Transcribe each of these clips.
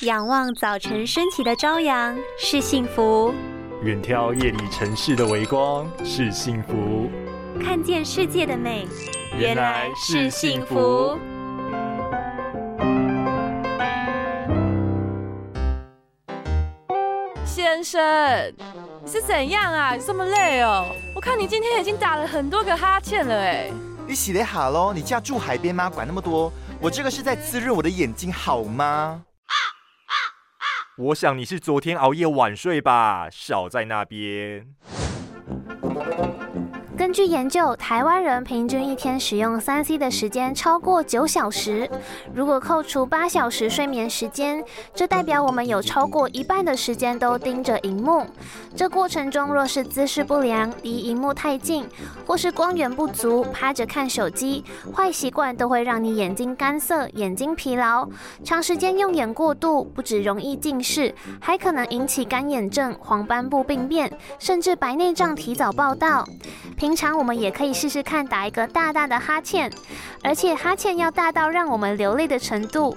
仰望早晨升起的朝阳是幸福，远眺夜里城市的微光是幸福，看见世界的美原来是幸福。先生，你是怎样啊？这么累哦？我看你今天已经打了很多个哈欠了哎。你洗得好喽？你家住海边吗？管那么多？我这个是在滋润我的眼睛，好吗？我想你是昨天熬夜晚睡吧，少在那边。根据研究，台湾人平均一天使用三 C 的时间超过九小时。如果扣除八小时睡眠时间，这代表我们有超过一半的时间都盯着荧幕。这过程中若是姿势不良、离荧幕太近，或是光源不足、趴着看手机，坏习惯都会让你眼睛干涩、眼睛疲劳。长时间用眼过度，不止容易近视，还可能引起干眼症、黄斑部病变，甚至白内障提早报道。平常我们也可以试试看打一个大大的哈欠，而且哈欠要大到让我们流泪的程度。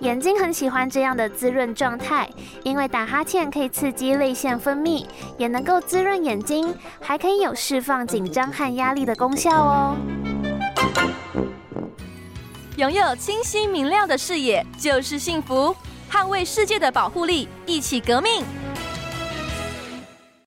眼睛很喜欢这样的滋润状态，因为打哈欠可以刺激泪腺分泌，也能够滋润眼睛，还可以有释放紧张和压力的功效哦。拥有清晰明亮的视野就是幸福，捍卫世界的保护力，一起革命。